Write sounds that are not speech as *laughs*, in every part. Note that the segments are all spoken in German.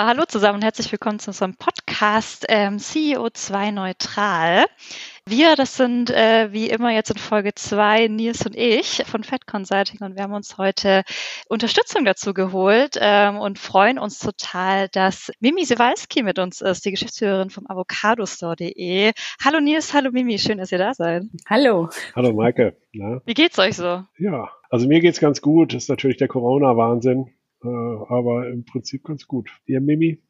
Ja, hallo zusammen und herzlich willkommen zu unserem Podcast ähm, CEO2 Neutral. Wir, das sind äh, wie immer jetzt in Folge zwei Nils und ich von Fed Consulting und wir haben uns heute Unterstützung dazu geholt ähm, und freuen uns total, dass Mimi Sewalski mit uns ist, die Geschäftsführerin vom avocadostore.de. Hallo Nils, hallo Mimi, schön, dass ihr da seid. Hallo. Hallo Maike. Na? Wie geht's euch so? Ja, also mir geht's ganz gut. Das ist natürlich der Corona-Wahnsinn äh, aber im Prinzip ganz gut. Ihr, Mimi?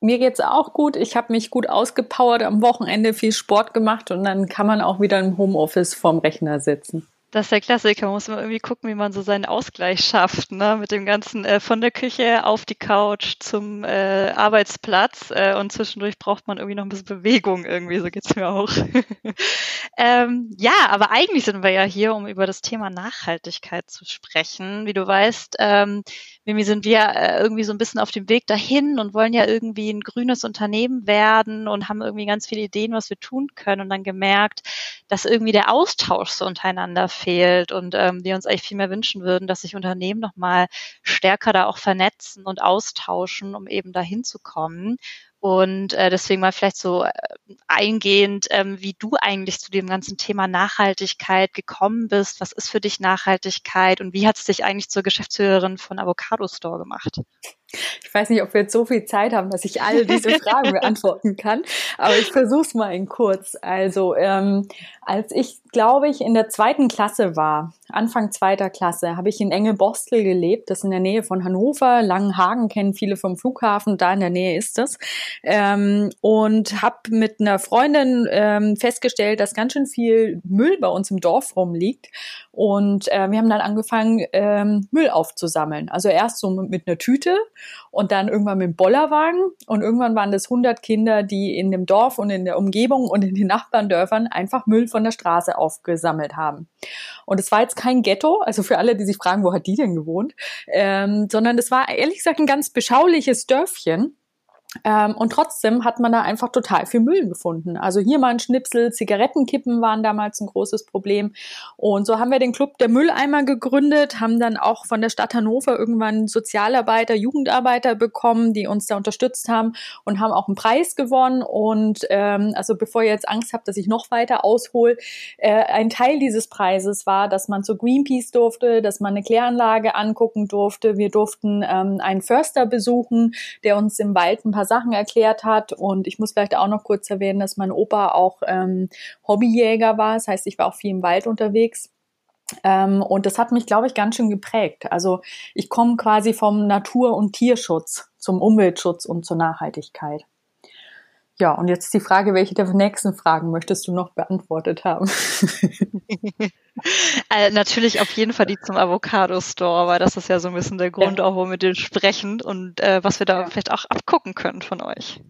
Mir geht's auch gut. Ich habe mich gut ausgepowert am Wochenende, viel Sport gemacht und dann kann man auch wieder im Homeoffice vorm Rechner sitzen. Das ist der Klassiker. Man muss immer irgendwie gucken, wie man so seinen Ausgleich schafft, ne? Mit dem ganzen äh, von der Küche auf die Couch zum äh, Arbeitsplatz äh, und zwischendurch braucht man irgendwie noch ein bisschen Bewegung irgendwie. So geht's mir auch. *laughs* ähm, ja, aber eigentlich sind wir ja hier, um über das Thema Nachhaltigkeit zu sprechen. Wie du weißt, ähm, Mimi, sind wir äh, irgendwie so ein bisschen auf dem Weg dahin und wollen ja irgendwie ein grünes Unternehmen werden und haben irgendwie ganz viele Ideen, was wir tun können und dann gemerkt, dass irgendwie der Austausch so untereinander fehlt und ähm, wir uns eigentlich viel mehr wünschen würden, dass sich Unternehmen nochmal stärker da auch vernetzen und austauschen, um eben dahin zu kommen. Und äh, deswegen mal vielleicht so äh, eingehend, ähm, wie du eigentlich zu dem ganzen Thema Nachhaltigkeit gekommen bist. Was ist für dich Nachhaltigkeit und wie hat es dich eigentlich zur Geschäftsführerin von Avocado Store gemacht? Ich weiß nicht, ob wir jetzt so viel Zeit haben, dass ich alle diese *laughs* Fragen beantworten kann, aber ich versuche es mal in kurz. Also ähm, als ich, glaube ich, in der zweiten Klasse war, Anfang zweiter Klasse, habe ich in Engelbostel gelebt, das ist in der Nähe von Hannover. Langenhagen kennen viele vom Flughafen, da in der Nähe ist das. Ähm, und habe mit einer Freundin ähm, festgestellt, dass ganz schön viel Müll bei uns im Dorf rumliegt. Und äh, wir haben dann angefangen, ähm, Müll aufzusammeln. Also erst so mit einer Tüte und dann irgendwann mit dem Bollerwagen. Und irgendwann waren das 100 Kinder, die in dem Dorf und in der Umgebung und in den Nachbarndörfern einfach Müll von der Straße aufgesammelt haben. Und es war jetzt kein Ghetto, also für alle, die sich fragen, wo hat die denn gewohnt, ähm, sondern es war ehrlich gesagt ein ganz beschauliches Dörfchen ähm, und trotzdem hat man da einfach total viel Müll gefunden. Also hier mal ein Schnipsel, Zigarettenkippen waren damals ein großes Problem. Und so haben wir den Club der Mülleimer gegründet, haben dann auch von der Stadt Hannover irgendwann Sozialarbeiter, Jugendarbeiter bekommen, die uns da unterstützt haben und haben auch einen Preis gewonnen. Und ähm, also bevor ihr jetzt Angst habt, dass ich noch weiter aushole, äh, ein Teil dieses Preises war, dass man zu Greenpeace durfte, dass man eine Kläranlage angucken durfte. Wir durften ähm, einen Förster besuchen, der uns im Wald ein paar Sachen erklärt hat. Und ich muss vielleicht auch noch kurz erwähnen, dass mein Opa auch ähm, Hobbyjäger war. Das heißt, ich war auch viel im Wald unterwegs. Ähm, und das hat mich, glaube ich, ganz schön geprägt. Also ich komme quasi vom Natur- und Tierschutz zum Umweltschutz und zur Nachhaltigkeit. Ja, und jetzt die Frage, welche der nächsten Fragen möchtest du noch beantwortet haben? *laughs* äh, natürlich auf jeden Fall die zum Avocado Store, weil das ist ja so ein bisschen der Grund, ja. auch womit wir sprechen und äh, was wir da ja. vielleicht auch abgucken können von euch.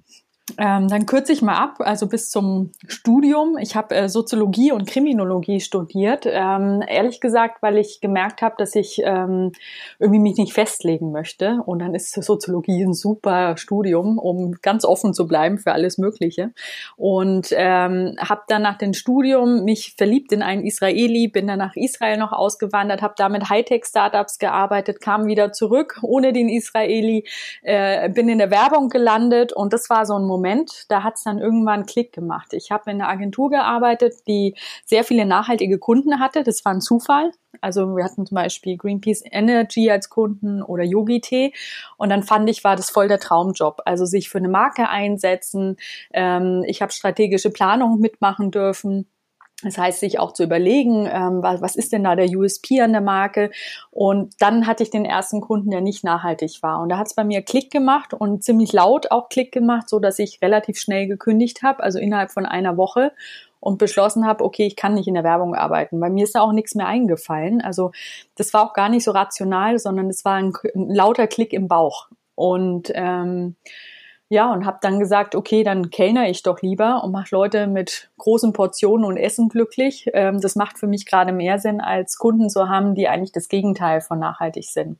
Ähm, dann kürze ich mal ab, also bis zum Studium. Ich habe äh, Soziologie und Kriminologie studiert. Ähm, ehrlich gesagt, weil ich gemerkt habe, dass ich ähm, irgendwie mich nicht festlegen möchte. Und dann ist Soziologie ein super Studium, um ganz offen zu bleiben für alles Mögliche. Und ähm, habe dann nach dem Studium mich verliebt in einen Israeli, bin dann nach Israel noch ausgewandert, habe da mit Hightech-Startups gearbeitet, kam wieder zurück ohne den Israeli, äh, bin in der Werbung gelandet und das war so ein Moment, Moment, da hat es dann irgendwann Klick gemacht. Ich habe in einer Agentur gearbeitet, die sehr viele nachhaltige Kunden hatte. Das war ein Zufall. Also wir hatten zum Beispiel Greenpeace Energy als Kunden oder Yogi Tee. Und dann fand ich, war das voll der Traumjob. Also sich für eine Marke einsetzen. Ähm, ich habe strategische Planung mitmachen dürfen. Das heißt, sich auch zu überlegen, ähm, was, was ist denn da der USP an der Marke? Und dann hatte ich den ersten Kunden, der nicht nachhaltig war. Und da hat es bei mir Klick gemacht und ziemlich laut auch Klick gemacht, so dass ich relativ schnell gekündigt habe, also innerhalb von einer Woche und beschlossen habe, okay, ich kann nicht in der Werbung arbeiten, weil mir ist da auch nichts mehr eingefallen. Also das war auch gar nicht so rational, sondern es war ein, ein lauter Klick im Bauch. Und ähm, ja, und habe dann gesagt, okay, dann kellner ich doch lieber und mache Leute mit großen Portionen und Essen glücklich. Ähm, das macht für mich gerade mehr Sinn, als Kunden zu haben, die eigentlich das Gegenteil von nachhaltig sind.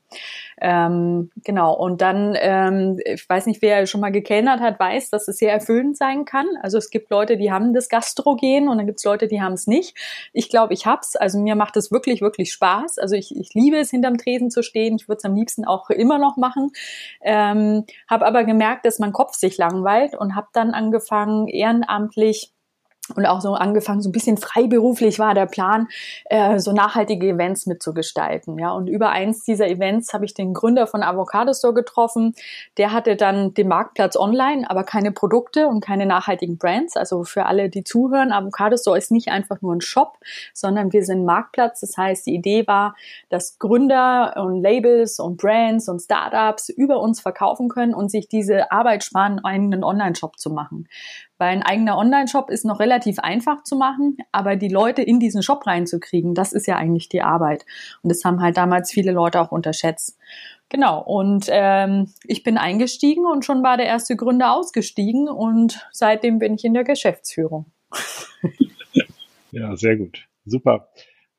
Ähm, genau, und dann, ähm, ich weiß nicht, wer schon mal gekellnert hat, weiß, dass es sehr erfüllend sein kann. Also es gibt Leute, die haben das Gastrogen und dann gibt es Leute, die haben es nicht. Ich glaube, ich hab's. Also mir macht es wirklich, wirklich Spaß. Also ich, ich liebe es, hinterm Tresen zu stehen. Ich würde es am liebsten auch immer noch machen. Ähm, habe aber gemerkt, dass man Kopf sich langweilt und habe dann angefangen, ehrenamtlich und auch so angefangen, so ein bisschen freiberuflich war der Plan, äh, so nachhaltige Events mitzugestalten. Ja, und über eins dieser Events habe ich den Gründer von Avocado Store getroffen. Der hatte dann den Marktplatz online, aber keine Produkte und keine nachhaltigen Brands. Also für alle, die zuhören, Avocado Store ist nicht einfach nur ein Shop, sondern wir sind Marktplatz. Das heißt, die Idee war, dass Gründer und Labels und Brands und Startups über uns verkaufen können und sich diese Arbeit sparen, einen Online-Shop zu machen. Weil ein eigener Online-Shop ist noch relativ einfach zu machen, aber die Leute in diesen Shop reinzukriegen, das ist ja eigentlich die Arbeit. Und das haben halt damals viele Leute auch unterschätzt. Genau, und ähm, ich bin eingestiegen und schon war der erste Gründer ausgestiegen und seitdem bin ich in der Geschäftsführung. *laughs* ja, sehr gut. Super.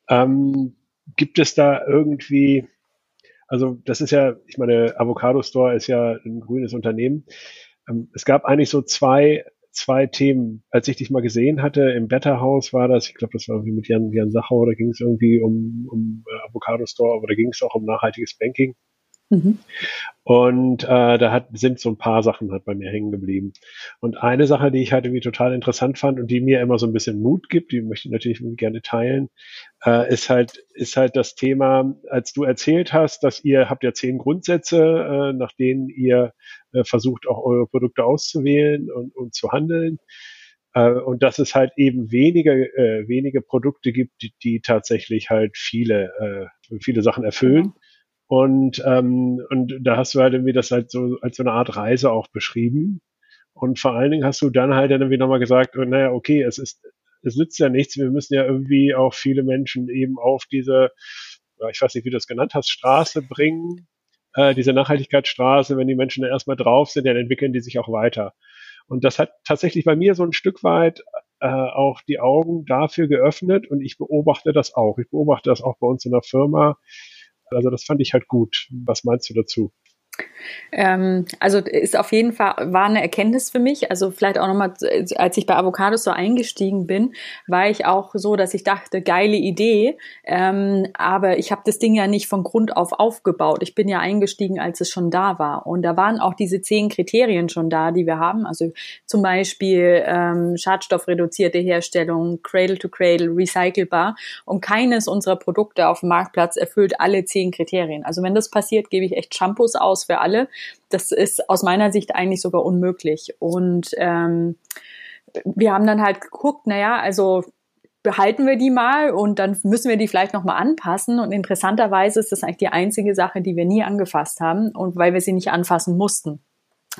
Ähm, gibt es da irgendwie, also das ist ja, ich meine, Avocado Store ist ja ein grünes Unternehmen. Ähm, es gab eigentlich so zwei zwei Themen. Als ich dich mal gesehen hatte im Better House war das, ich glaube, das war irgendwie mit Jan, Jan Sachau, da ging es irgendwie um, um äh, Avocado Store, aber da ging es auch um nachhaltiges Banking. Mhm. Und äh, da hat, sind so ein paar Sachen halt bei mir hängen geblieben. Und eine Sache, die ich halt irgendwie total interessant fand und die mir immer so ein bisschen Mut gibt, die möchte ich natürlich gerne teilen, äh, ist halt ist halt das Thema, als du erzählt hast, dass ihr habt ja zehn Grundsätze, äh, nach denen ihr äh, versucht auch eure Produkte auszuwählen und, und zu handeln. Äh, und dass es halt eben wenige, äh, wenige Produkte gibt, die, die tatsächlich halt viele, äh, viele Sachen erfüllen. Mhm. Und, ähm, und da hast du halt irgendwie das halt so als so eine Art Reise auch beschrieben. Und vor allen Dingen hast du dann halt dann irgendwie nochmal gesagt, oh, naja, okay, es ist, es nützt ja nichts, wir müssen ja irgendwie auch viele Menschen eben auf diese, ich weiß nicht, wie du das genannt hast, Straße bringen, äh, diese Nachhaltigkeitsstraße, wenn die Menschen da erstmal drauf sind, dann entwickeln die sich auch weiter. Und das hat tatsächlich bei mir so ein Stück weit äh, auch die Augen dafür geöffnet und ich beobachte das auch. Ich beobachte das auch bei uns in der Firma, also das fand ich halt gut. Was meinst du dazu? Ähm, also ist auf jeden Fall war eine Erkenntnis für mich. Also vielleicht auch nochmal, als ich bei Avocados so eingestiegen bin, war ich auch so, dass ich dachte, geile Idee. Ähm, aber ich habe das Ding ja nicht von Grund auf aufgebaut. Ich bin ja eingestiegen, als es schon da war. Und da waren auch diese zehn Kriterien schon da, die wir haben. Also zum Beispiel ähm, schadstoffreduzierte Herstellung, Cradle to Cradle, recycelbar. Und keines unserer Produkte auf dem Marktplatz erfüllt alle zehn Kriterien. Also wenn das passiert, gebe ich echt Shampoos aus für alle. Das ist aus meiner Sicht eigentlich sogar unmöglich. Und ähm, wir haben dann halt geguckt, naja, also behalten wir die mal und dann müssen wir die vielleicht nochmal anpassen. Und interessanterweise ist das eigentlich die einzige Sache, die wir nie angefasst haben und weil wir sie nicht anfassen mussten.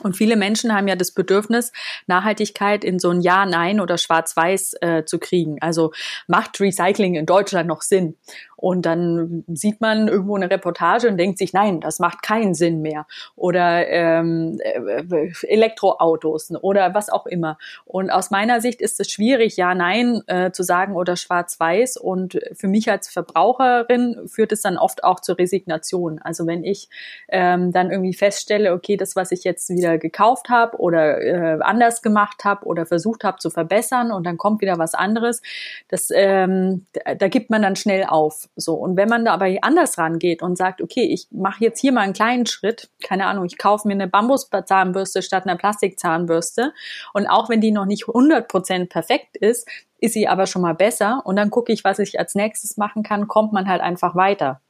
Und viele Menschen haben ja das Bedürfnis, Nachhaltigkeit in so ein Ja, Nein oder Schwarz-Weiß äh, zu kriegen. Also macht Recycling in Deutschland noch Sinn? Und dann sieht man irgendwo eine Reportage und denkt sich, nein, das macht keinen Sinn mehr. Oder ähm, äh, Elektroautos oder was auch immer. Und aus meiner Sicht ist es schwierig, ja, nein äh, zu sagen oder schwarz-weiß. Und für mich als Verbraucherin führt es dann oft auch zur Resignation. Also wenn ich ähm, dann irgendwie feststelle, okay, das, was ich jetzt wieder gekauft habe oder äh, anders gemacht habe oder versucht habe zu verbessern und dann kommt wieder was anderes, das, ähm, da gibt man dann schnell auf. So. Und wenn man da aber anders rangeht und sagt, okay, ich mache jetzt hier mal einen kleinen Schritt, keine Ahnung, ich kaufe mir eine Bambuszahnbürste statt einer Plastikzahnbürste. Und auch wenn die noch nicht 100% perfekt ist, ist sie aber schon mal besser. Und dann gucke ich, was ich als nächstes machen kann, kommt man halt einfach weiter.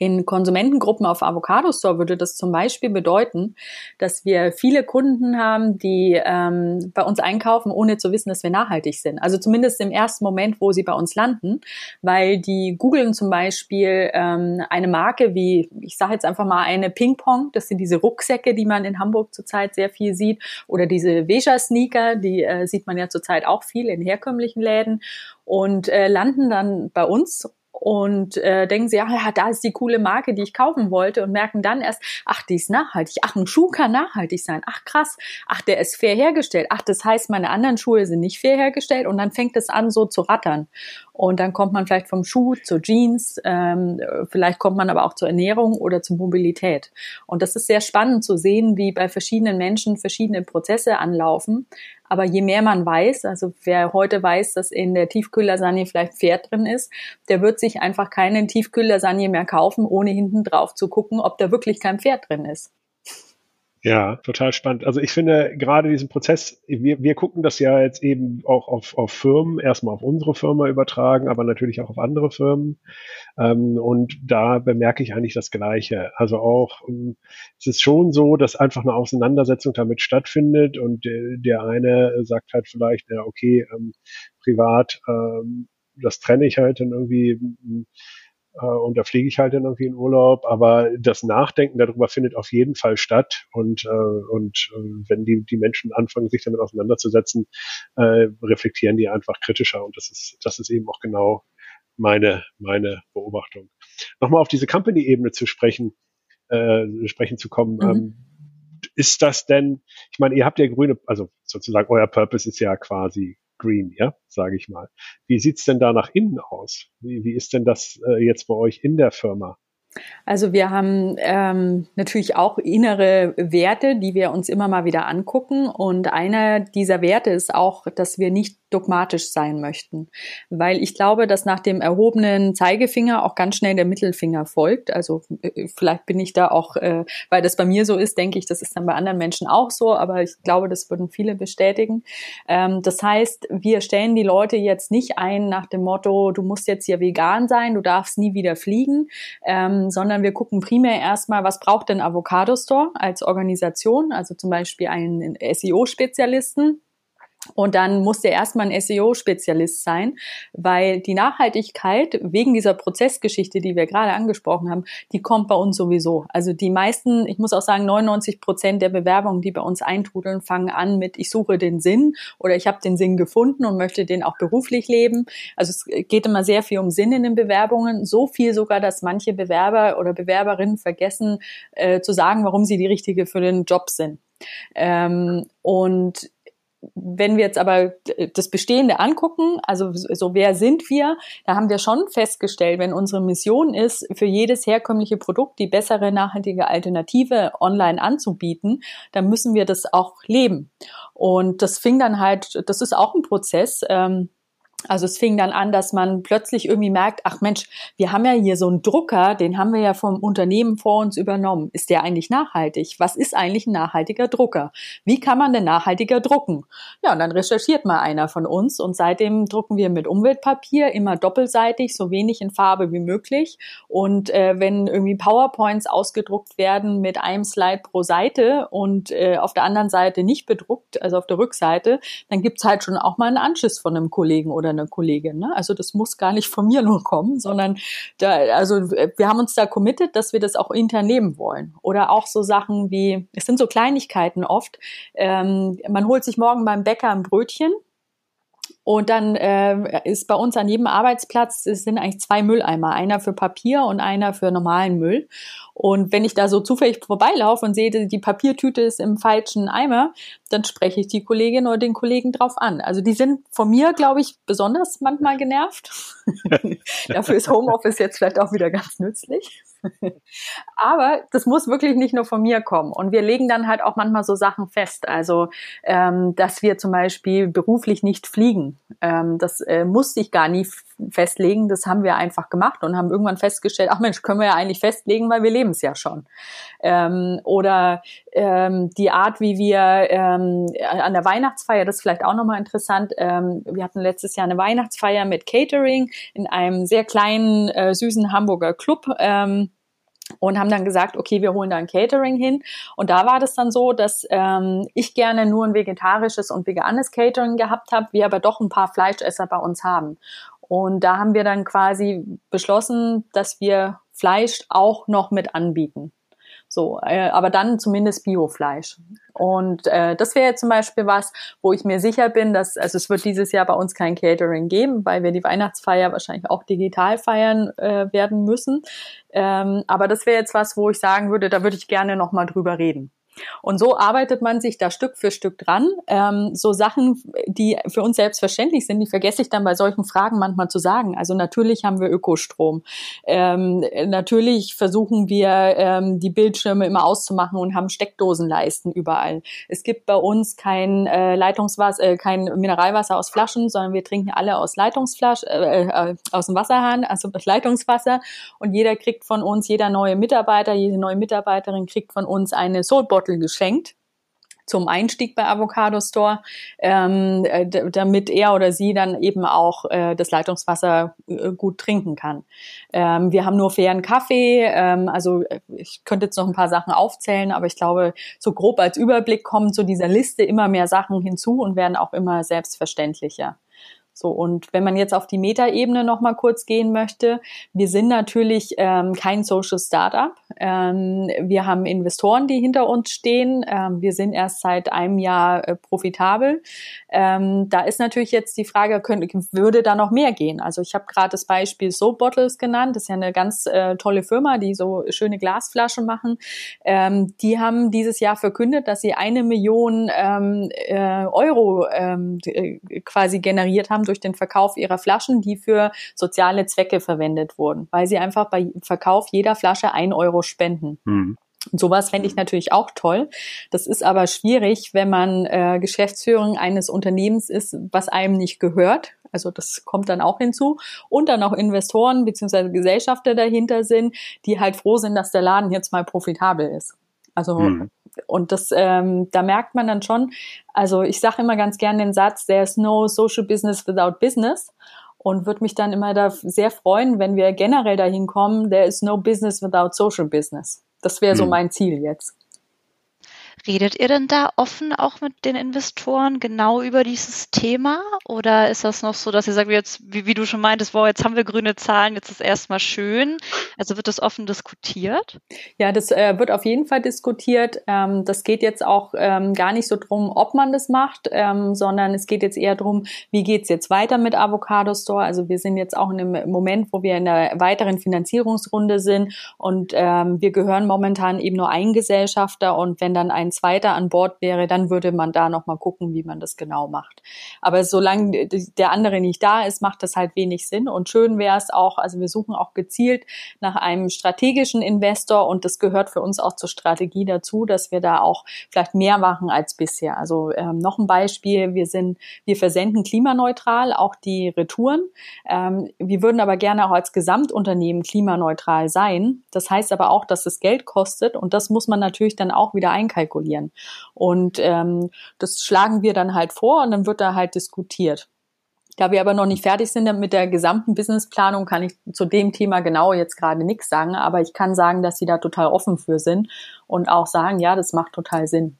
In Konsumentengruppen auf Avocado Store würde das zum Beispiel bedeuten, dass wir viele Kunden haben, die ähm, bei uns einkaufen, ohne zu wissen, dass wir nachhaltig sind. Also zumindest im ersten Moment, wo sie bei uns landen, weil die googeln zum Beispiel ähm, eine Marke wie, ich sage jetzt einfach mal eine Ping Pong, das sind diese Rucksäcke, die man in Hamburg zurzeit sehr viel sieht, oder diese Veja-Sneaker, die äh, sieht man ja zurzeit auch viel in herkömmlichen Läden. Und äh, landen dann bei uns und äh, denken sie, ach ja, da ist die coole Marke, die ich kaufen wollte und merken dann erst, ach, die ist nachhaltig, ach, ein Schuh kann nachhaltig sein, ach krass, ach, der ist fair hergestellt, ach, das heißt, meine anderen Schuhe sind nicht fair hergestellt. Und dann fängt es an, so zu rattern. Und dann kommt man vielleicht vom Schuh zur Jeans, ähm, vielleicht kommt man aber auch zur Ernährung oder zur Mobilität. Und das ist sehr spannend zu sehen, wie bei verschiedenen Menschen verschiedene Prozesse anlaufen. Aber je mehr man weiß, also wer heute weiß, dass in der Tiefkühllasagne vielleicht Pferd drin ist, der wird sich einfach keine Tiefkühllasagne mehr kaufen, ohne hinten drauf zu gucken, ob da wirklich kein Pferd drin ist. Ja, total spannend. Also ich finde gerade diesen Prozess, wir, wir gucken das ja jetzt eben auch auf, auf Firmen, erstmal auf unsere Firma übertragen, aber natürlich auch auf andere Firmen. Ähm, und da bemerke ich eigentlich das Gleiche. Also auch, ähm, es ist schon so, dass einfach eine Auseinandersetzung damit stattfindet und der eine sagt halt vielleicht, ja, okay, ähm, privat, das trenne ich halt dann irgendwie und da fliege ich halt dann irgendwie in Urlaub. Aber das Nachdenken darüber findet auf jeden Fall statt. Und, äh, und äh, wenn die, die Menschen anfangen, sich damit auseinanderzusetzen, äh, reflektieren die einfach kritischer. Und das ist, das ist eben auch genau meine, meine Beobachtung. Nochmal auf diese Company-Ebene zu sprechen, äh, sprechen zu kommen. Mhm. Ähm, ist das denn, ich meine, ihr habt ja grüne, also sozusagen euer Purpose ist ja quasi green, ja, sage ich mal. Wie sieht's denn da nach innen aus? Wie, wie ist denn das äh, jetzt bei euch in der Firma? Also wir haben ähm, natürlich auch innere Werte, die wir uns immer mal wieder angucken. Und einer dieser Werte ist auch, dass wir nicht dogmatisch sein möchten. Weil ich glaube, dass nach dem erhobenen Zeigefinger auch ganz schnell der Mittelfinger folgt. Also äh, vielleicht bin ich da auch, äh, weil das bei mir so ist, denke ich, das ist dann bei anderen Menschen auch so, aber ich glaube, das würden viele bestätigen. Ähm, das heißt, wir stellen die Leute jetzt nicht ein nach dem Motto, du musst jetzt hier vegan sein, du darfst nie wieder fliegen, ähm, sondern wir gucken primär erstmal, was braucht denn Avocado Store als Organisation, also zum Beispiel einen SEO-Spezialisten und dann muss der erstmal ein SEO-Spezialist sein, weil die Nachhaltigkeit wegen dieser Prozessgeschichte, die wir gerade angesprochen haben, die kommt bei uns sowieso. Also die meisten, ich muss auch sagen, 99 Prozent der Bewerbungen, die bei uns eintrudeln, fangen an mit, ich suche den Sinn oder ich habe den Sinn gefunden und möchte den auch beruflich leben. Also es geht immer sehr viel um Sinn in den Bewerbungen. So viel sogar, dass manche Bewerber oder Bewerberinnen vergessen äh, zu sagen, warum sie die Richtige für den Job sind. Ähm, und wenn wir jetzt aber das Bestehende angucken, also so wer sind wir, da haben wir schon festgestellt, wenn unsere Mission ist, für jedes herkömmliche Produkt die bessere nachhaltige Alternative online anzubieten, dann müssen wir das auch leben. Und das fing dann halt, das ist auch ein Prozess. Ähm, also es fing dann an, dass man plötzlich irgendwie merkt, ach Mensch, wir haben ja hier so einen Drucker, den haben wir ja vom Unternehmen vor uns übernommen. Ist der eigentlich nachhaltig? Was ist eigentlich ein nachhaltiger Drucker? Wie kann man denn nachhaltiger drucken? Ja, und dann recherchiert mal einer von uns und seitdem drucken wir mit Umweltpapier immer doppelseitig, so wenig in Farbe wie möglich. Und äh, wenn irgendwie PowerPoints ausgedruckt werden mit einem Slide pro Seite und äh, auf der anderen Seite nicht bedruckt, also auf der Rückseite, dann gibt's halt schon auch mal einen Anschiss von einem Kollegen oder oder eine Kollegin. Ne? Also das muss gar nicht von mir *laughs* nur kommen, sondern da, also wir haben uns da committed, dass wir das auch intern leben wollen. Oder auch so Sachen wie, es sind so Kleinigkeiten oft. Ähm, man holt sich morgen beim Bäcker ein Brötchen und dann äh, ist bei uns an jedem Arbeitsplatz, es sind eigentlich zwei Mülleimer, einer für Papier und einer für normalen Müll. Und wenn ich da so zufällig vorbeilaufe und sehe, die Papiertüte ist im falschen Eimer, dann spreche ich die Kollegin oder den Kollegen drauf an. Also die sind von mir, glaube ich, besonders manchmal genervt. *laughs* Dafür ist Homeoffice jetzt vielleicht auch wieder ganz nützlich. *laughs* Aber das muss wirklich nicht nur von mir kommen. Und wir legen dann halt auch manchmal so Sachen fest. Also, ähm, dass wir zum Beispiel beruflich nicht fliegen. Ähm, das äh, musste ich gar nie festlegen. Das haben wir einfach gemacht und haben irgendwann festgestellt, ach Mensch, können wir ja eigentlich festlegen, weil wir leben es ja schon. Ähm, oder ähm, die Art, wie wir ähm, an der Weihnachtsfeier, das ist vielleicht auch nochmal interessant. Ähm, wir hatten letztes Jahr eine Weihnachtsfeier mit Catering in einem sehr kleinen, äh, süßen Hamburger Club. Ähm, und haben dann gesagt, okay, wir holen da ein Catering hin. Und da war das dann so, dass ähm, ich gerne nur ein vegetarisches und veganes Catering gehabt habe, wir aber doch ein paar Fleischesser bei uns haben. Und da haben wir dann quasi beschlossen, dass wir Fleisch auch noch mit anbieten. So, äh, aber dann zumindest Biofleisch. Und äh, das wäre zum Beispiel was, wo ich mir sicher bin, dass, also es wird dieses Jahr bei uns kein Catering geben, weil wir die Weihnachtsfeier wahrscheinlich auch digital feiern äh, werden müssen. Ähm, aber das wäre jetzt was, wo ich sagen würde, da würde ich gerne nochmal drüber reden. Und so arbeitet man sich da Stück für Stück dran. Ähm, so Sachen, die für uns selbstverständlich sind, die vergesse ich dann bei solchen Fragen manchmal zu sagen. Also natürlich haben wir Ökostrom. Ähm, natürlich versuchen wir, ähm, die Bildschirme immer auszumachen und haben Steckdosenleisten überall. Es gibt bei uns kein äh, Leitungswasser, äh, kein Mineralwasser aus Flaschen, sondern wir trinken alle aus Leitungsflasch, äh, äh, aus dem Wasserhahn, also *laughs* Leitungswasser. Und jeder kriegt von uns, jeder neue Mitarbeiter, jede neue Mitarbeiterin kriegt von uns eine Soul Bottle Bottle geschenkt zum Einstieg bei Avocado Store, ähm, äh, damit er oder sie dann eben auch äh, das Leitungswasser äh, gut trinken kann. Ähm, wir haben nur fairen Kaffee, ähm, also äh, ich könnte jetzt noch ein paar Sachen aufzählen, aber ich glaube, so grob als Überblick kommen zu dieser Liste immer mehr Sachen hinzu und werden auch immer selbstverständlicher. So, und wenn man jetzt auf die Metaebene noch mal kurz gehen möchte, wir sind natürlich ähm, kein Social Startup. Ähm, wir haben Investoren, die hinter uns stehen. Ähm, wir sind erst seit einem Jahr äh, profitabel. Ähm, da ist natürlich jetzt die Frage, könnte, würde da noch mehr gehen? Also ich habe gerade das Beispiel Soap Bottles genannt. Das ist ja eine ganz äh, tolle Firma, die so schöne Glasflaschen machen. Ähm, die haben dieses Jahr verkündet, dass sie eine Million ähm, äh, Euro äh, quasi generiert haben durch den Verkauf ihrer Flaschen, die für soziale Zwecke verwendet wurden, weil sie einfach bei Verkauf jeder Flasche ein Euro spenden. Mhm. Und sowas fände ich natürlich auch toll. Das ist aber schwierig, wenn man äh, Geschäftsführung eines Unternehmens ist, was einem nicht gehört. Also das kommt dann auch hinzu. Und dann auch Investoren bzw. Gesellschafter dahinter sind, die halt froh sind, dass der Laden jetzt mal profitabel ist. Also mhm. Und das, ähm, da merkt man dann schon, also ich sage immer ganz gerne den Satz, there's no social business without business und würde mich dann immer da sehr freuen, wenn wir generell dahin kommen, there is no business without social business. Das wäre so mhm. mein Ziel jetzt. Redet ihr denn da offen auch mit den Investoren genau über dieses Thema? Oder ist das noch so, dass ihr sagt, jetzt, wie, wie du schon meintest, wow, jetzt haben wir grüne Zahlen, jetzt ist erstmal schön. Also wird das offen diskutiert? Ja, das äh, wird auf jeden Fall diskutiert. Ähm, das geht jetzt auch ähm, gar nicht so drum, ob man das macht, ähm, sondern es geht jetzt eher drum, wie geht's jetzt weiter mit Avocado Store? Also wir sind jetzt auch in einem Moment, wo wir in einer weiteren Finanzierungsrunde sind und ähm, wir gehören momentan eben nur ein Gesellschafter und wenn dann ein ein zweiter an Bord wäre, dann würde man da nochmal gucken, wie man das genau macht. Aber solange der andere nicht da ist, macht das halt wenig Sinn. Und schön wäre es auch, also wir suchen auch gezielt nach einem strategischen Investor und das gehört für uns auch zur Strategie dazu, dass wir da auch vielleicht mehr machen als bisher. Also ähm, noch ein Beispiel, wir sind, wir versenden klimaneutral auch die Retouren. Ähm, wir würden aber gerne auch als Gesamtunternehmen klimaneutral sein. Das heißt aber auch, dass es Geld kostet und das muss man natürlich dann auch wieder einkalkulieren kalkulieren. Und ähm, das schlagen wir dann halt vor und dann wird da halt diskutiert. Da wir aber noch nicht fertig sind mit der gesamten Businessplanung, kann ich zu dem Thema genau jetzt gerade nichts sagen, aber ich kann sagen, dass sie da total offen für sind und auch sagen, ja, das macht total Sinn.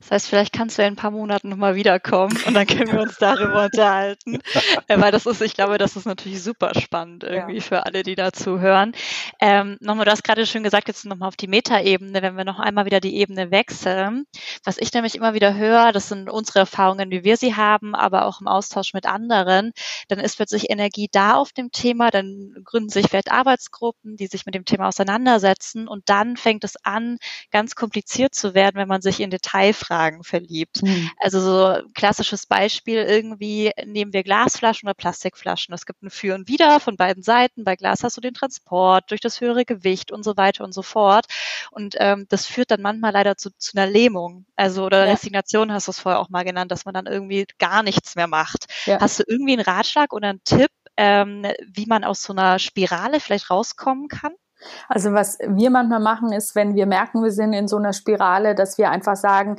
Das heißt, vielleicht kannst du in ein paar Monaten nochmal wiederkommen und dann können wir uns darüber unterhalten. Äh, weil das ist, ich glaube, das ist natürlich super spannend irgendwie ja. für alle, die dazu hören. Ähm, nochmal, du hast gerade schön gesagt, jetzt nochmal auf die Metaebene, wenn wir noch einmal wieder die Ebene wechseln. Was ich nämlich immer wieder höre, das sind unsere Erfahrungen, wie wir sie haben, aber auch im Austausch mit anderen, dann ist plötzlich Energie da auf dem Thema, dann gründen sich vielleicht Arbeitsgruppen, die sich mit dem Thema auseinandersetzen und dann fängt es an, ganz kompliziert zu werden, wenn man sich in Detail Fragen verliebt. Mhm. Also so klassisches Beispiel irgendwie nehmen wir Glasflaschen oder Plastikflaschen. Es gibt ein Für und Wider von beiden Seiten. Bei Glas hast du den Transport durch das höhere Gewicht und so weiter und so fort. Und ähm, das führt dann manchmal leider zu, zu einer Lähmung. Also oder ja. Resignation hast du es vorher auch mal genannt, dass man dann irgendwie gar nichts mehr macht. Ja. Hast du irgendwie einen Ratschlag oder einen Tipp, ähm, wie man aus so einer Spirale vielleicht rauskommen kann? Also was wir manchmal machen, ist, wenn wir merken, wir sind in so einer Spirale, dass wir einfach sagen,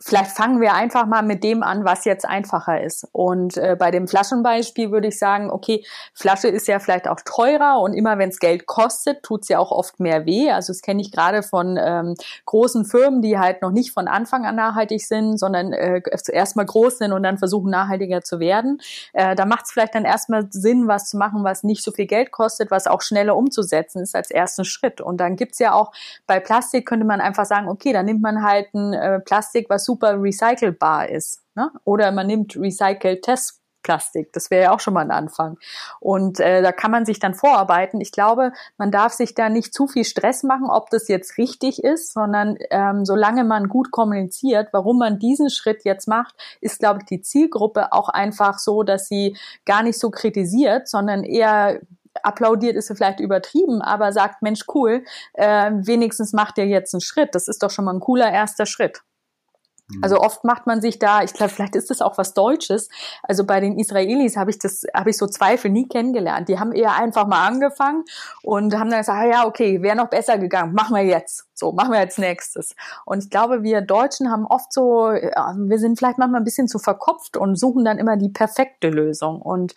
Vielleicht fangen wir einfach mal mit dem an, was jetzt einfacher ist. Und äh, bei dem Flaschenbeispiel würde ich sagen, okay, Flasche ist ja vielleicht auch teurer und immer wenn es Geld kostet, tut es ja auch oft mehr weh. Also das kenne ich gerade von ähm, großen Firmen, die halt noch nicht von Anfang an nachhaltig sind, sondern äh, zuerst mal groß sind und dann versuchen nachhaltiger zu werden. Äh, da macht es vielleicht dann erstmal Sinn, was zu machen, was nicht so viel Geld kostet, was auch schneller umzusetzen ist als ersten Schritt. Und dann gibt's ja auch bei Plastik könnte man einfach sagen, okay, dann nimmt man halt ein äh, Plastik, was super recycelbar ist. Ne? Oder man nimmt recycelt Testplastik. Das wäre ja auch schon mal ein Anfang. Und äh, da kann man sich dann vorarbeiten. Ich glaube, man darf sich da nicht zu viel Stress machen, ob das jetzt richtig ist, sondern ähm, solange man gut kommuniziert, warum man diesen Schritt jetzt macht, ist, glaube ich, die Zielgruppe auch einfach so, dass sie gar nicht so kritisiert, sondern eher applaudiert ist vielleicht übertrieben, aber sagt, Mensch, cool, äh, wenigstens macht ihr jetzt einen Schritt. Das ist doch schon mal ein cooler erster Schritt. Mhm. Also oft macht man sich da, ich glaube, vielleicht ist das auch was Deutsches. Also bei den Israelis habe ich das, habe ich so Zweifel nie kennengelernt. Die haben eher einfach mal angefangen und haben dann gesagt, ah ja, okay, wäre noch besser gegangen, machen wir jetzt. So, machen wir jetzt nächstes. Und ich glaube, wir Deutschen haben oft so, wir sind vielleicht manchmal ein bisschen zu verkopft und suchen dann immer die perfekte Lösung. Und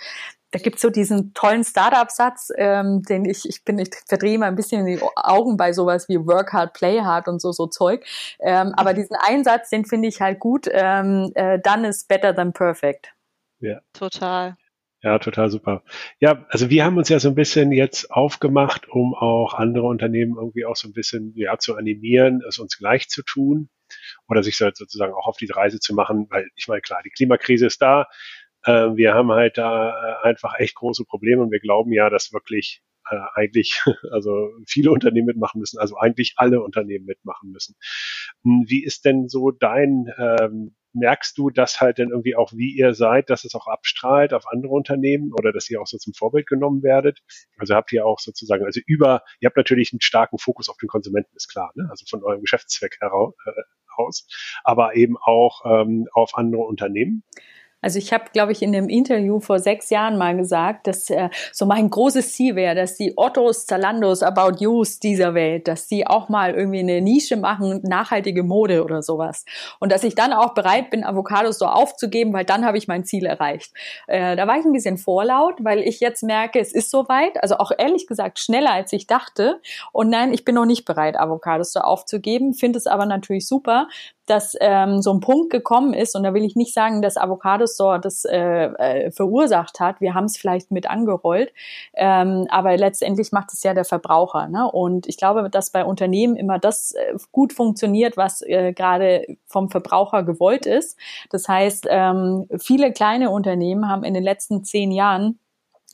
da gibt's so diesen tollen Startup-Satz, ähm, den ich, ich bin, ich verdrehe mal ein bisschen die Augen bei sowas wie Work hard, play hard und so, so Zeug. Ähm, aber diesen Einsatz, den finde ich halt gut. Ähm, äh, done is better than perfect. Ja. Total. Ja, total super. Ja, also wir haben uns ja so ein bisschen jetzt aufgemacht, um auch andere Unternehmen irgendwie auch so ein bisschen ja, zu animieren, es uns gleich zu tun oder sich sozusagen auch auf diese Reise zu machen, weil ich meine, klar, die Klimakrise ist da, äh, wir haben halt da äh, einfach echt große Probleme und wir glauben ja, dass wirklich äh, eigentlich *laughs* also viele Unternehmen mitmachen müssen, also eigentlich alle Unternehmen mitmachen müssen. Hm, wie ist denn so dein ähm, merkst du, dass halt dann irgendwie auch wie ihr seid, dass es auch abstrahlt auf andere Unternehmen oder dass ihr auch so zum Vorbild genommen werdet? Also habt ihr auch sozusagen, also über, ihr habt natürlich einen starken Fokus auf den Konsumenten, ist klar, ne? also von eurem Geschäftszweck heraus, äh, aber eben auch ähm, auf andere Unternehmen. Also ich habe, glaube ich, in dem Interview vor sechs Jahren mal gesagt, dass äh, so mein großes Ziel wäre, dass die Ottos, Zalandos, About Yous dieser Welt, dass die auch mal irgendwie eine Nische machen, nachhaltige Mode oder sowas. Und dass ich dann auch bereit bin, Avocados so aufzugeben, weil dann habe ich mein Ziel erreicht. Äh, da war ich ein bisschen vorlaut, weil ich jetzt merke, es ist soweit. Also auch ehrlich gesagt schneller, als ich dachte. Und nein, ich bin noch nicht bereit, Avocados so aufzugeben. Finde es aber natürlich super, dass ähm, so ein Punkt gekommen ist, und da will ich nicht sagen, dass Avocados so das äh, äh, verursacht hat. Wir haben es vielleicht mit angerollt, ähm, aber letztendlich macht es ja der Verbraucher. Ne? Und ich glaube, dass bei Unternehmen immer das äh, gut funktioniert, was äh, gerade vom Verbraucher gewollt ist. Das heißt, ähm, viele kleine Unternehmen haben in den letzten zehn Jahren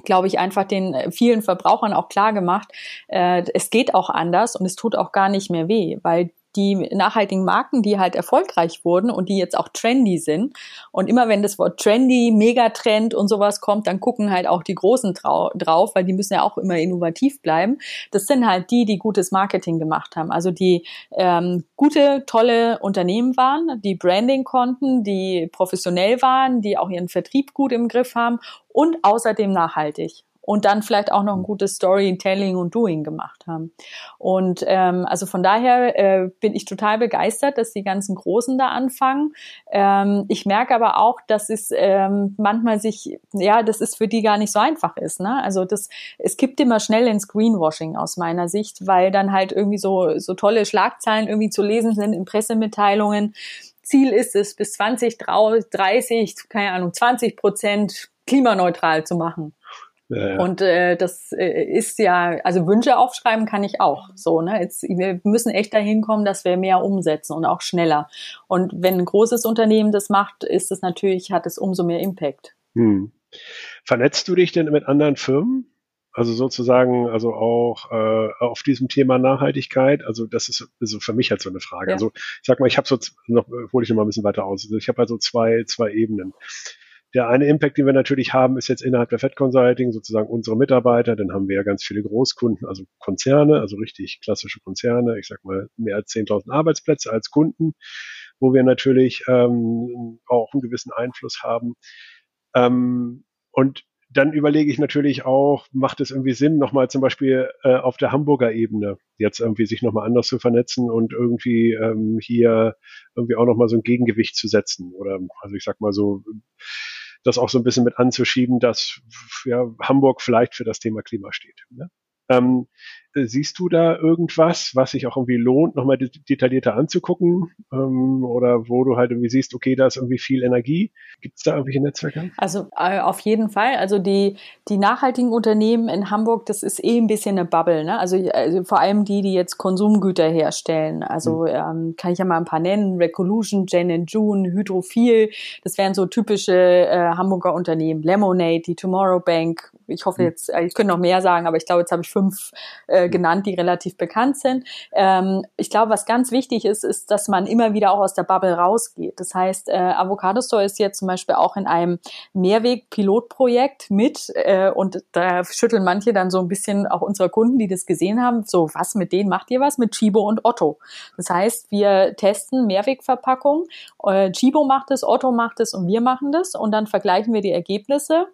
glaube ich, einfach den äh, vielen Verbrauchern auch klar gemacht, äh, es geht auch anders und es tut auch gar nicht mehr weh, weil die nachhaltigen Marken, die halt erfolgreich wurden und die jetzt auch trendy sind. Und immer wenn das Wort trendy, Megatrend und sowas kommt, dann gucken halt auch die Großen drauf, weil die müssen ja auch immer innovativ bleiben. Das sind halt die, die gutes Marketing gemacht haben. Also die ähm, gute, tolle Unternehmen waren, die Branding konnten, die professionell waren, die auch ihren Vertrieb gut im Griff haben und außerdem nachhaltig und dann vielleicht auch noch ein gutes Storytelling und Doing gemacht haben. Und ähm, also von daher äh, bin ich total begeistert, dass die ganzen Großen da anfangen. Ähm, ich merke aber auch, dass es ähm, manchmal sich, ja, das ist für die gar nicht so einfach ist. Ne? Also das, es kippt immer schnell ins Greenwashing aus meiner Sicht, weil dann halt irgendwie so, so tolle Schlagzeilen irgendwie zu lesen sind in Pressemitteilungen. Ziel ist es, bis 2030, keine Ahnung, 20 Prozent klimaneutral zu machen. Ja, Und äh, das äh, ist ja, also Wünsche aufschreiben kann ich auch. So, ne? Jetzt, wir müssen echt dahin kommen, dass wir mehr umsetzen und auch schneller. Und wenn ein großes Unternehmen das macht, ist es natürlich, hat es umso mehr Impact. Hm. Vernetzt du dich denn mit anderen Firmen? Also sozusagen, also auch äh, auf diesem Thema Nachhaltigkeit. Also das ist also für mich halt so eine Frage. Ja. Also ich sag mal, ich habe so noch, hole ich noch mal ein bisschen weiter aus. Also ich habe halt so zwei zwei Ebenen. Der eine Impact, den wir natürlich haben, ist jetzt innerhalb der Fed Consulting sozusagen unsere Mitarbeiter. Dann haben wir ja ganz viele Großkunden, also Konzerne, also richtig klassische Konzerne. Ich sag mal mehr als 10.000 Arbeitsplätze als Kunden, wo wir natürlich ähm, auch einen gewissen Einfluss haben. Ähm, und dann überlege ich natürlich auch, macht es irgendwie Sinn, nochmal zum Beispiel äh, auf der Hamburger Ebene jetzt irgendwie sich nochmal anders zu vernetzen und irgendwie ähm, hier irgendwie auch nochmal so ein Gegengewicht zu setzen. Oder also ich sag mal so, das auch so ein bisschen mit anzuschieben, dass ja, Hamburg vielleicht für das Thema Klima steht. Ne? Ähm, siehst du da irgendwas, was sich auch irgendwie lohnt, nochmal detaillierter anzugucken? Ähm, oder wo du halt irgendwie siehst, okay, da ist irgendwie viel Energie. Gibt es da irgendwelche Netzwerke? Also äh, auf jeden Fall. Also die, die nachhaltigen Unternehmen in Hamburg, das ist eh ein bisschen eine Bubble. Ne? Also, also vor allem die, die jetzt Konsumgüter herstellen. Also mhm. ähm, kann ich ja mal ein paar nennen. Recolution, Jen June, Hydrophil. Das wären so typische äh, Hamburger Unternehmen. Lemonade, die Tomorrow Bank. Ich hoffe mhm. jetzt, äh, ich könnte noch mehr sagen, aber ich glaube, jetzt habe ich fünf äh, äh, genannt, die relativ bekannt sind. Ähm, ich glaube, was ganz wichtig ist, ist, dass man immer wieder auch aus der Bubble rausgeht. Das heißt, äh, Avocado Store ist jetzt zum Beispiel auch in einem Mehrweg-Pilotprojekt mit äh, und da schütteln manche dann so ein bisschen auch unsere Kunden, die das gesehen haben, so was mit denen macht ihr was mit Chibo und Otto. Das heißt, wir testen Mehrwegverpackungen. Äh, Chibo macht es, Otto macht es und wir machen das und dann vergleichen wir die Ergebnisse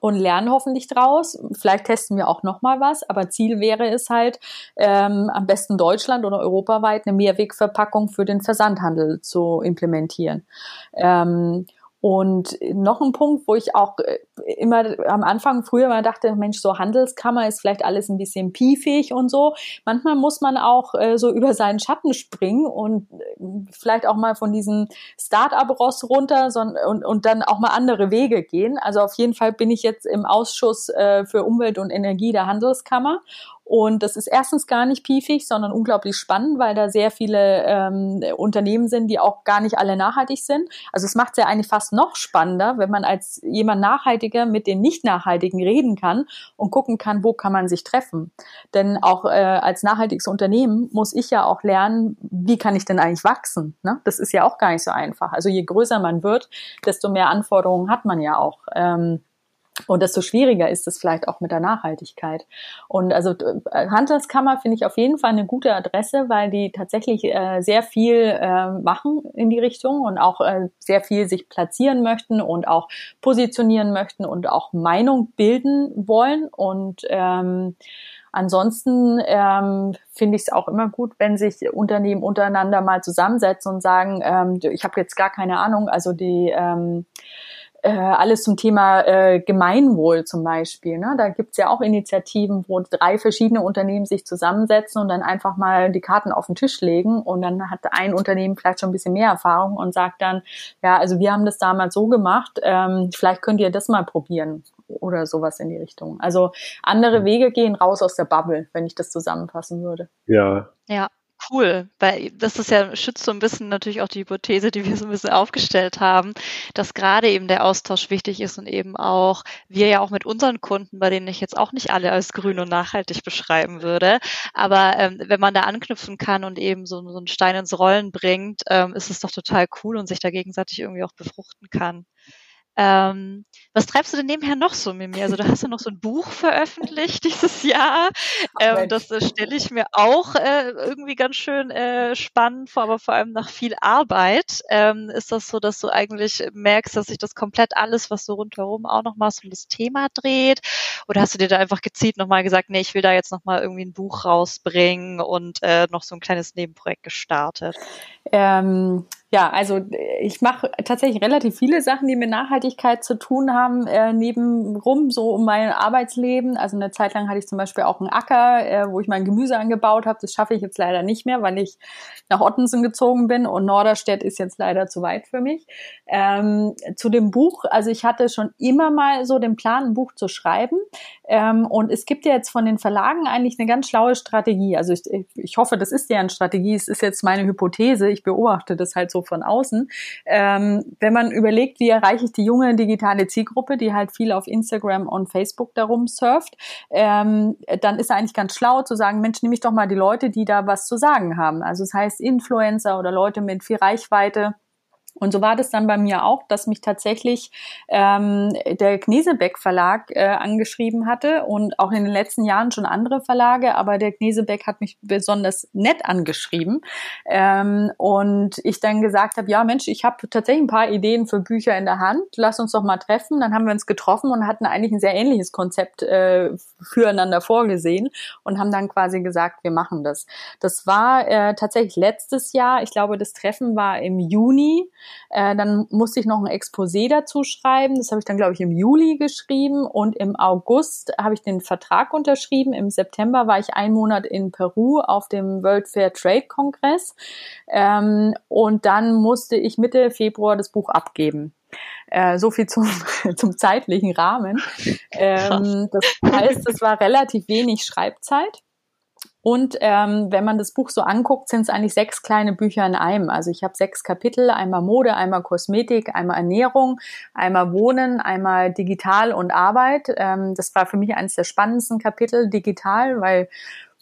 und lernen hoffentlich draus. Vielleicht testen wir auch noch mal was, aber Ziel wäre es halt, ähm, am besten Deutschland oder europaweit eine Mehrwegverpackung für den Versandhandel zu implementieren. Ähm, und noch ein Punkt, wo ich auch äh, immer am Anfang früher mal dachte, Mensch, so Handelskammer ist vielleicht alles ein bisschen piefig und so. Manchmal muss man auch äh, so über seinen Schatten springen und äh, vielleicht auch mal von diesem Start-up-Ross runter so, und, und dann auch mal andere Wege gehen. Also auf jeden Fall bin ich jetzt im Ausschuss äh, für Umwelt und Energie der Handelskammer und das ist erstens gar nicht piefig, sondern unglaublich spannend, weil da sehr viele ähm, Unternehmen sind, die auch gar nicht alle nachhaltig sind. Also es macht es ja eigentlich fast noch spannender, wenn man als jemand Nachhaltiger mit den Nicht-Nachhaltigen reden kann und gucken kann, wo kann man sich treffen. Denn auch äh, als nachhaltiges Unternehmen muss ich ja auch lernen, wie kann ich denn eigentlich wachsen. Ne? Das ist ja auch gar nicht so einfach. Also je größer man wird, desto mehr Anforderungen hat man ja auch. Ähm, und desto schwieriger ist es vielleicht auch mit der Nachhaltigkeit. Und also äh, Handelskammer finde ich auf jeden Fall eine gute Adresse, weil die tatsächlich äh, sehr viel äh, machen in die Richtung und auch äh, sehr viel sich platzieren möchten und auch positionieren möchten und auch Meinung bilden wollen. Und ähm, Ansonsten ähm, finde ich es auch immer gut, wenn sich Unternehmen untereinander mal zusammensetzen und sagen, ähm, ich habe jetzt gar keine Ahnung, also die ähm, äh, alles zum Thema äh, Gemeinwohl zum Beispiel. Ne? Da gibt's ja auch Initiativen, wo drei verschiedene Unternehmen sich zusammensetzen und dann einfach mal die Karten auf den Tisch legen und dann hat ein Unternehmen vielleicht schon ein bisschen mehr Erfahrung und sagt dann, ja, also wir haben das damals so gemacht, ähm, vielleicht könnt ihr das mal probieren oder sowas in die Richtung. Also andere Wege gehen raus aus der Bubble, wenn ich das zusammenfassen würde. Ja. Ja, cool, weil das ist ja, schützt so ein bisschen natürlich auch die Hypothese, die wir so ein bisschen aufgestellt haben, dass gerade eben der Austausch wichtig ist und eben auch wir ja auch mit unseren Kunden, bei denen ich jetzt auch nicht alle als grün und nachhaltig beschreiben würde, aber ähm, wenn man da anknüpfen kann und eben so, so einen Stein ins Rollen bringt, ähm, ist es doch total cool und sich da gegenseitig irgendwie auch befruchten kann. Ähm, was treibst du denn nebenher noch so mit mir? Also du hast ja noch so ein Buch veröffentlicht *laughs* dieses Jahr. Ähm, das äh, stelle ich mir auch äh, irgendwie ganz schön äh, spannend vor, aber vor allem nach viel Arbeit. Ähm, ist das so, dass du eigentlich merkst, dass sich das komplett alles, was du rundherum auch noch machst, um das Thema dreht? Oder hast du dir da einfach gezielt nochmal gesagt, nee, ich will da jetzt nochmal irgendwie ein Buch rausbringen und äh, noch so ein kleines Nebenprojekt gestartet? Ähm, ja, also ich mache tatsächlich relativ viele Sachen, die mit Nachhaltigkeit zu tun haben, äh, nebenrum, so um mein Arbeitsleben. Also eine Zeit lang hatte ich zum Beispiel auch einen Acker, äh, wo ich mein Gemüse angebaut habe. Das schaffe ich jetzt leider nicht mehr, weil ich nach Ottensen gezogen bin und Norderstedt ist jetzt leider zu weit für mich. Ähm, zu dem Buch, also ich hatte schon immer mal so den Plan, ein Buch zu schreiben. Ähm, und es gibt ja jetzt von den Verlagen eigentlich eine ganz schlaue Strategie. Also ich, ich hoffe, das ist deren Strategie. Es ist jetzt meine Hypothese. Ich beobachte das halt so von außen. Ähm, wenn man überlegt, wie erreiche ich die junge digitale Zielgruppe, die halt viel auf Instagram und Facebook darum surft, ähm, dann ist eigentlich ganz schlau zu sagen, Mensch, nehme ich doch mal die Leute, die da was zu sagen haben. Also das heißt Influencer oder Leute mit viel Reichweite Und so war das dann bei mir auch, dass mich tatsächlich ähm, der Knesebeck Verlag äh, angeschrieben hatte und auch in den letzten Jahren schon andere Verlage, aber der Knesebeck hat mich besonders nett angeschrieben ähm, und ich dann gesagt habe, ja Mensch, ich habe tatsächlich ein paar Ideen für Bücher in der Hand, lass uns doch mal treffen. Dann haben wir uns getroffen und hatten eigentlich ein sehr ähnliches Konzept äh, füreinander vorgesehen und haben dann quasi gesagt, wir machen das. Das war äh, tatsächlich letztes Jahr, ich glaube, das Treffen war im Juni. Äh, dann musste ich noch ein Exposé dazu schreiben. Das habe ich dann, glaube ich, im Juli geschrieben. Und im August habe ich den Vertrag unterschrieben. Im September war ich einen Monat in Peru auf dem World Fair Trade Kongress. Ähm, und dann musste ich Mitte Februar das Buch abgeben. Äh, so viel zum, *laughs* zum zeitlichen Rahmen. *laughs* Ähm, das heißt, es war relativ wenig Schreibzeit. Und ähm, wenn man das Buch so anguckt, sind es eigentlich sechs kleine Bücher in einem. Also ich habe sechs Kapitel, einmal Mode, einmal Kosmetik, einmal Ernährung, einmal Wohnen, einmal Digital und Arbeit. Ähm, das war für mich eines der spannendsten Kapitel, digital, weil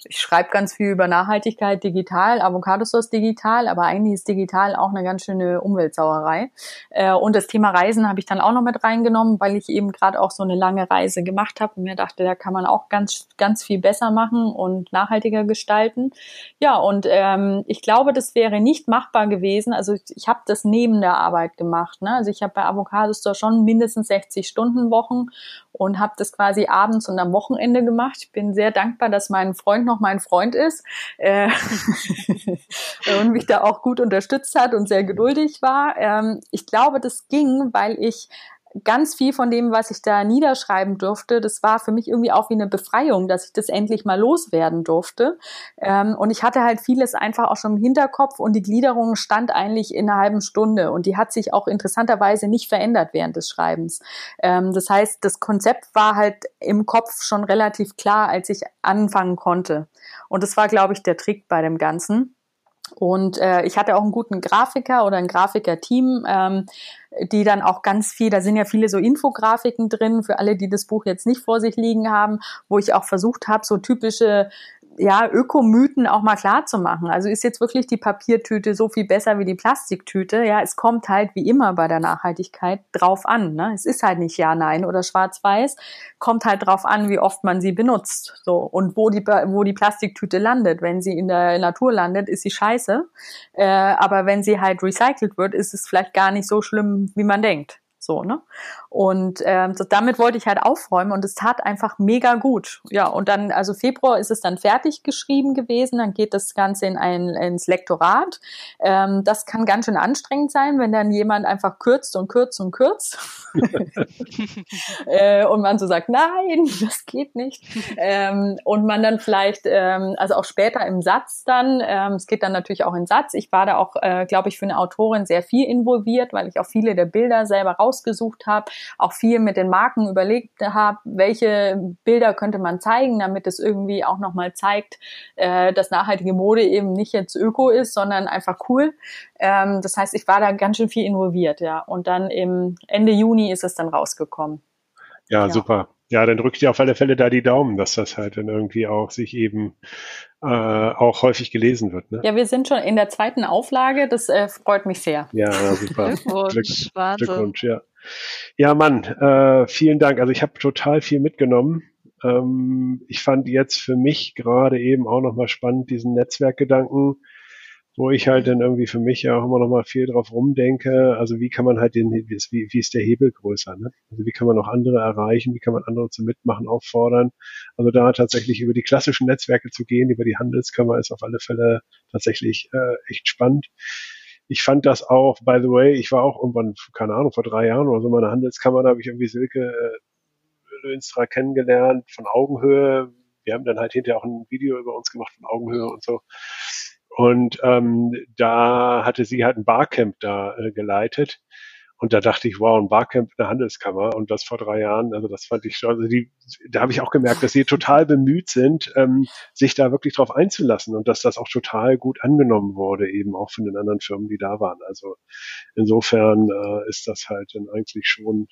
ich schreibe ganz viel über Nachhaltigkeit digital, Avocadosauce digital, aber eigentlich ist digital auch eine ganz schöne Umweltsauerei. Äh, und das Thema Reisen habe ich dann auch noch mit reingenommen, weil ich eben gerade auch so eine lange Reise gemacht habe und mir dachte, da kann man auch ganz, ganz viel besser machen und nachhaltiger gestalten. Ja, und ähm, ich glaube, das wäre nicht machbar gewesen. Also ich, ich habe das neben der Arbeit gemacht. Ne? Also ich habe bei Avocadosauce schon mindestens 60 Stunden Wochen und habe das quasi abends und am Wochenende gemacht. Ich bin sehr dankbar, dass mein Freund noch mein Freund ist äh, *laughs* und mich da auch gut unterstützt hat und sehr geduldig war. Ähm, ich glaube, das ging, weil ich ganz viel von dem, was ich da niederschreiben durfte, das war für mich irgendwie auch wie eine Befreiung, dass ich das endlich mal loswerden durfte. Ähm, und ich hatte halt vieles einfach auch schon im Hinterkopf und die Gliederung stand eigentlich in einer halben Stunde und die hat sich auch interessanterweise nicht verändert während des Schreibens. Ähm, das heißt, das Konzept war halt im Kopf schon relativ klar, als ich anfangen konnte. Und das war, glaube ich, der Trick bei dem Ganzen. Und äh, ich hatte auch einen guten Grafiker oder ein Grafiker-Team, ähm, die dann auch ganz viel, da sind ja viele so Infografiken drin, für alle, die das Buch jetzt nicht vor sich liegen haben, wo ich auch versucht habe, so typische ja, Ökomythen auch mal klar zu machen. Also ist jetzt wirklich die Papiertüte so viel besser wie die Plastiktüte? Ja, es kommt halt wie immer bei der Nachhaltigkeit drauf an. Ne? Es ist halt nicht ja, nein oder schwarz-weiß. Kommt halt drauf an, wie oft man sie benutzt. So. Und wo die, wo die Plastiktüte landet. Wenn sie in der Natur landet, ist sie scheiße. Äh, aber wenn sie halt recycelt wird, ist es vielleicht gar nicht so schlimm, wie man denkt. So, ne? Und ähm, so, damit wollte ich halt aufräumen und es tat einfach mega gut. Ja, und dann, also Februar ist es dann fertig geschrieben gewesen, dann geht das Ganze in ein, ins Lektorat. Ähm, das kann ganz schön anstrengend sein, wenn dann jemand einfach kürzt und kürzt und kürzt. *laughs* äh, und man so sagt, nein, das geht nicht. Ähm, und man dann vielleicht, ähm, also auch später im Satz dann, ähm, es geht dann natürlich auch in Satz. Ich war da auch, äh, glaube ich, für eine Autorin sehr viel involviert, weil ich auch viele der Bilder selber raus rausgesucht habe, auch viel mit den Marken überlegt habe, welche Bilder könnte man zeigen, damit es irgendwie auch nochmal zeigt, äh, dass nachhaltige Mode eben nicht jetzt öko ist, sondern einfach cool. Ähm, das heißt, ich war da ganz schön viel involviert, ja. Und dann im Ende Juni ist es dann rausgekommen. Ja, ja. super. Ja, dann drückt ihr auf alle Fälle da die Daumen, dass das halt dann irgendwie auch sich eben äh, auch häufig gelesen wird. Ne? Ja, wir sind schon in der zweiten Auflage, das äh, freut mich sehr. Ja, super. *laughs* Glückwunsch, Glück, Glückwunsch, ja. Ja, Mann, äh, vielen Dank. Also ich habe total viel mitgenommen. Ähm, ich fand jetzt für mich gerade eben auch nochmal spannend diesen Netzwerkgedanken wo ich halt dann irgendwie für mich ja auch immer noch mal viel drauf rumdenke. Also wie kann man halt den, wie, wie ist der Hebel größer? Ne? Also wie kann man auch andere erreichen? Wie kann man andere zum Mitmachen auffordern? Also da tatsächlich über die klassischen Netzwerke zu gehen, über die Handelskammer ist auf alle Fälle tatsächlich äh, echt spannend. Ich fand das auch, by the way, ich war auch irgendwann, keine Ahnung, vor drei Jahren oder so in meiner Handelskammer, da habe ich irgendwie Silke äh, Lönstra kennengelernt von Augenhöhe. Wir haben dann halt hinterher auch ein Video über uns gemacht von Augenhöhe und so. Und ähm, da hatte sie halt ein Barcamp da äh, geleitet. Und da dachte ich, wow, ein Barcamp in der Handelskammer und das vor drei Jahren, also das fand ich schon, also die, da habe ich auch gemerkt, dass sie total bemüht sind, ähm, sich da wirklich drauf einzulassen und dass das auch total gut angenommen wurde, eben auch von den anderen Firmen, die da waren. Also insofern äh, ist das halt dann eigentlich schon,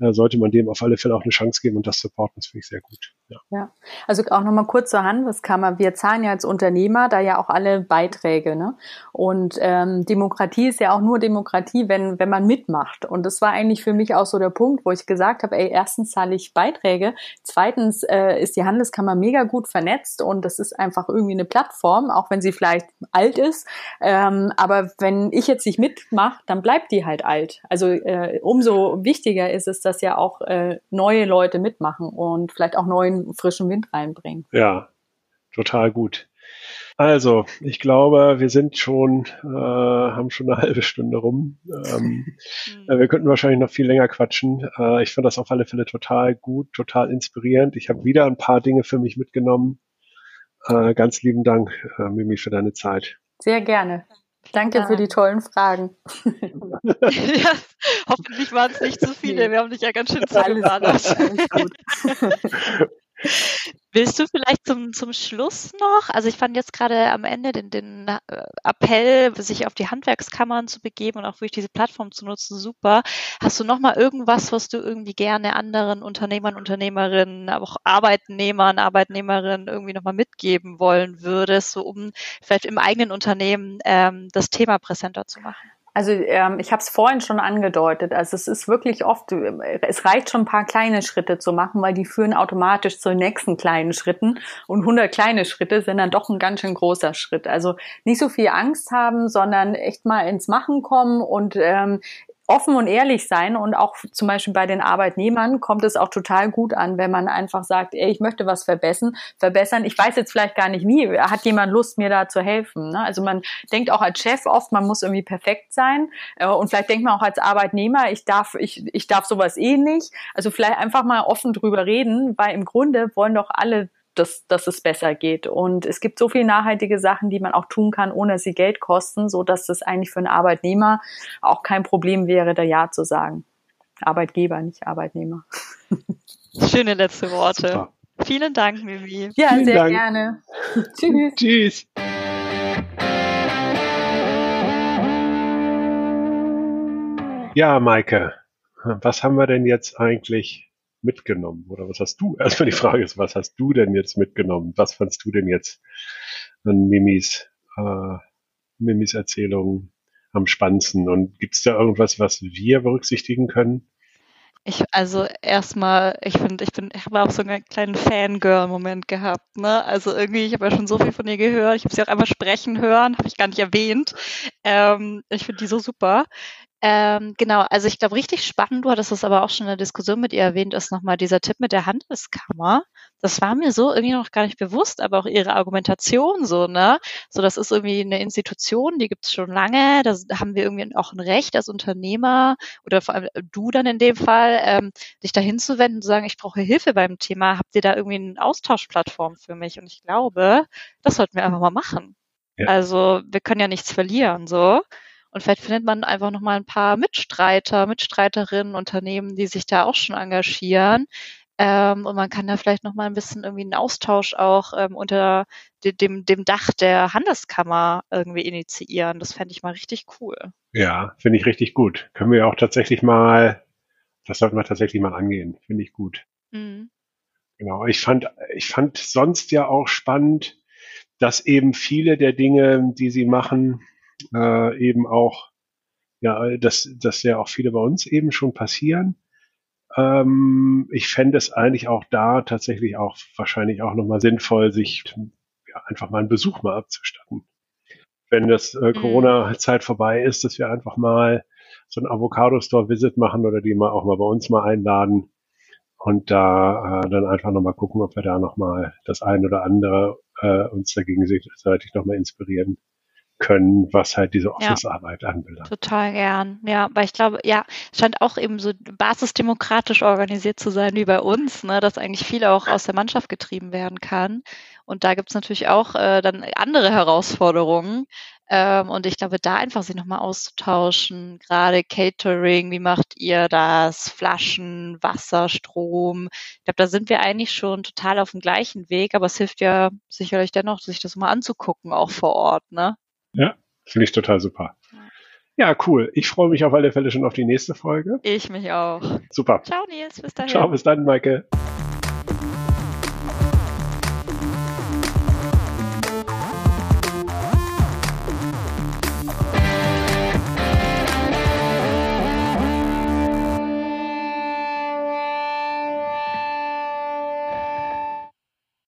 sollte man dem auf alle Fälle auch eine Chance geben und das supporten, das finde ich sehr gut. Ja. ja, also auch nochmal kurz zur Handelskammer. Wir zahlen ja als Unternehmer da ja auch alle Beiträge. Ne? Und ähm, Demokratie ist ja auch nur Demokratie, wenn, wenn man mitmacht. Und das war eigentlich für mich auch so der Punkt, wo ich gesagt habe, ey, erstens zahle ich Beiträge, zweitens äh, ist die Handelskammer mega gut vernetzt und das ist einfach irgendwie eine Plattform, auch wenn sie vielleicht alt ist. Ähm, aber wenn ich jetzt nicht mitmache, dann bleibt die halt alt. Also äh, umso wichtiger ist es, dass ja auch äh, neue Leute mitmachen und vielleicht auch neuen frischen Wind reinbringen. Ja, total gut. Also, ich glaube, wir sind schon, äh, haben schon eine *laughs* halbe Stunde rum. Ähm, mhm. wir könnten wahrscheinlich noch viel länger quatschen. Äh, ich fand das auf alle Fälle total gut, total inspirierend. Ich habe wieder ein paar Dinge für mich mitgenommen. Äh, ganz lieben Dank, äh, Mimi, für deine Zeit. Sehr gerne. Danke ja. für die tollen Fragen. *laughs* ja, hoffentlich waren es nicht zu viele. Wir haben dich ja ganz schön zugeballert. *laughs* Willst du vielleicht zum, zum Schluss noch, also ich fand jetzt gerade am Ende den, den äh, Appell, sich auf die Handwerkskammern zu begeben und auch wirklich diese Plattform zu nutzen, super. Hast du noch mal irgendwas, was du irgendwie gerne anderen Unternehmern, Unternehmerinnen, aber auch Arbeitnehmern, Arbeitnehmerinnen irgendwie noch mal mitgeben wollen würdest, so um vielleicht im eigenen Unternehmen ähm, das Thema präsenter zu machen? Also ähm, ich habe es vorhin schon angedeutet. Also es ist wirklich oft, es reicht schon ein paar kleine Schritte zu machen, weil die führen automatisch zu den nächsten kleinen Schritten. Und 100 kleine Schritte sind dann doch ein ganz schön großer Schritt. Also nicht so viel Angst haben, sondern echt mal ins Machen kommen und ähm, offen und ehrlich sein und auch zum Beispiel bei den Arbeitnehmern kommt es auch total gut an, wenn man einfach sagt, ey, ich möchte was verbessern, verbessern. Ich weiß jetzt vielleicht gar nicht wie. Hat jemand Lust, mir da zu helfen? Ne? Also man denkt auch als Chef oft, man muss irgendwie perfekt sein äh, und vielleicht denkt man auch als Arbeitnehmer, ich darf, ich, ich darf sowas eh nicht. Also vielleicht einfach mal offen drüber reden, weil im Grunde wollen doch alle dass, dass es besser geht. Und es gibt so viele nachhaltige Sachen, die man auch tun kann, ohne dass sie Geld kosten, so dass es eigentlich für einen Arbeitnehmer auch kein Problem wäre, da Ja zu sagen. Arbeitgeber, nicht Arbeitnehmer. *laughs* Schöne letzte Worte. Super. Vielen Dank, Mimi. Ja, Vielen sehr Dank. gerne. *laughs* Tschüss. Tschüss. Ja, Maike, was haben wir denn jetzt eigentlich mitgenommen? Oder was hast du? *laughs* Erstmal die Frage ist, was hast du denn jetzt mitgenommen? Was fandst du denn jetzt an Mimis, äh, Mimis Erzählung am spannendsten? Und gibt es da irgendwas, was wir berücksichtigen können? Ich, also erstmal, ich finde, ich bin, ich habe auch so einen kleinen Fangirl-Moment gehabt, ne? Also irgendwie, ich habe ja schon so viel von ihr gehört, ich habe sie auch einmal sprechen hören, habe ich gar nicht erwähnt. Ähm, ich finde die so super. Ähm, genau, also ich glaube, richtig spannend, du hattest das aber auch schon in der Diskussion mit ihr erwähnt, ist nochmal dieser Tipp mit der Handelskammer. Das war mir so irgendwie noch gar nicht bewusst, aber auch ihre Argumentation so, ne? So, das ist irgendwie eine Institution, die gibt's schon lange, da haben wir irgendwie auch ein Recht als Unternehmer oder vor allem du dann in dem Fall, ähm, dich da hinzuwenden und zu sagen, ich brauche Hilfe beim Thema, habt ihr da irgendwie eine Austauschplattform für mich? Und ich glaube, das sollten wir einfach mal machen. Ja. Also wir können ja nichts verlieren, so. Und vielleicht findet man einfach nochmal ein paar Mitstreiter, Mitstreiterinnen, Unternehmen, die sich da auch schon engagieren. Ähm, und man kann da vielleicht nochmal ein bisschen irgendwie einen Austausch auch ähm, unter dem, dem Dach der Handelskammer irgendwie initiieren. Das fände ich mal richtig cool. Ja, finde ich richtig gut. Können wir auch tatsächlich mal, das sollten wir tatsächlich mal angehen. Finde ich gut. Mhm. Genau. Ich fand, ich fand sonst ja auch spannend, dass eben viele der Dinge, die sie machen, äh, eben auch, ja, dass, dass ja auch viele bei uns eben schon passieren. Ähm, ich fände es eigentlich auch da tatsächlich auch wahrscheinlich auch nochmal sinnvoll, sich ja, einfach mal einen Besuch mal abzustatten. Wenn das äh, mhm. Corona-Zeit vorbei ist, dass wir einfach mal so ein Avocado-Store-Visit machen oder die mal auch mal bei uns mal einladen und da äh, dann einfach nochmal gucken, ob wir da nochmal das ein oder andere äh, uns dagegen gegenseitig nochmal inspirieren können, was halt diese Office-Arbeit ja, anbelangt. Total gern. Ja, weil ich glaube, ja, scheint auch eben so basisdemokratisch organisiert zu sein wie bei uns, ne, dass eigentlich viel auch aus der Mannschaft getrieben werden kann. Und da gibt's natürlich auch äh, dann andere Herausforderungen. Ähm, und ich glaube, da einfach sich nochmal auszutauschen, gerade Catering, wie macht ihr das? Flaschen, Wasser, Strom. Ich glaube, da sind wir eigentlich schon total auf dem gleichen Weg, aber es hilft ja sicherlich dennoch, sich das mal anzugucken, auch vor Ort, ne? Ja, finde ich total super. Ja, cool. Ich freue mich auf alle Fälle schon auf die nächste Folge. Ich mich auch. Super. Ciao, Nils. Bis dahin. Ciao, bis dann, Maike.